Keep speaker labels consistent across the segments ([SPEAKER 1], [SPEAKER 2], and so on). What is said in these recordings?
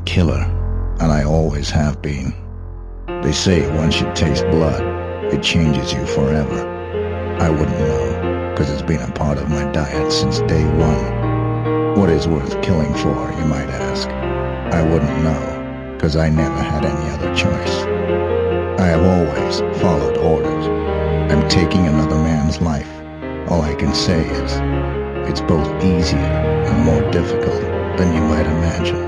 [SPEAKER 1] killer, and I always have been. They say once you taste blood, it changes you forever. I wouldn't know, because it's been a part of my diet since day one. What is worth killing for, you might ask? I wouldn't know, because I never had any other choice. I have always followed orders. I'm taking another man's life. All I can say is, it's both easier and more difficult than you might imagine.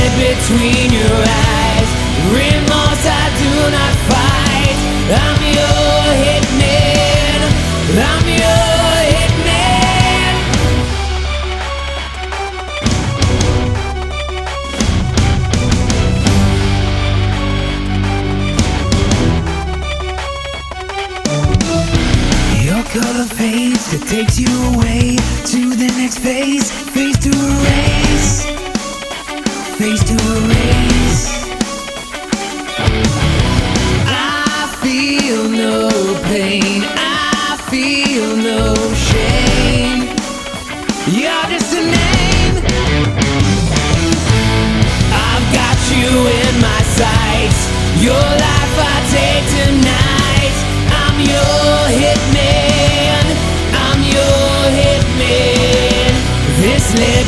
[SPEAKER 2] in between your eyes. Remorse I do not fight. I'm your hitman. I'm your hitman. Your color fades, it takes you away to the next phase, face to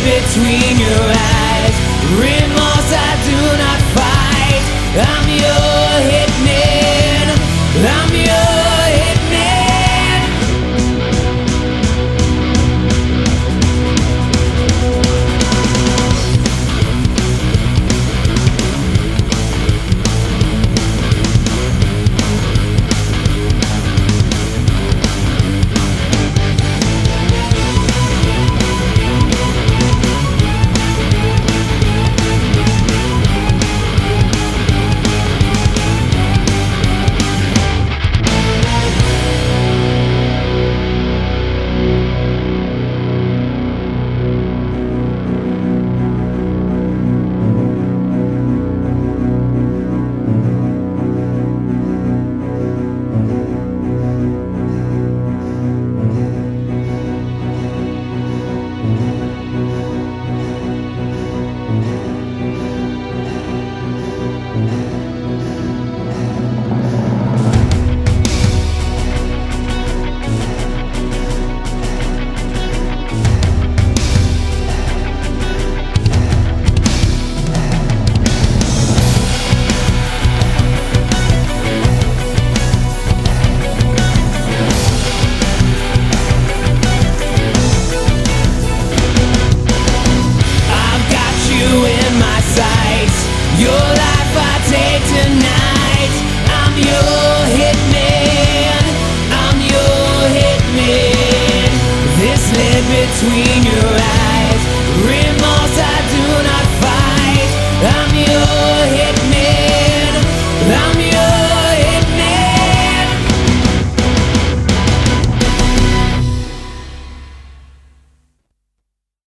[SPEAKER 2] between your eyes.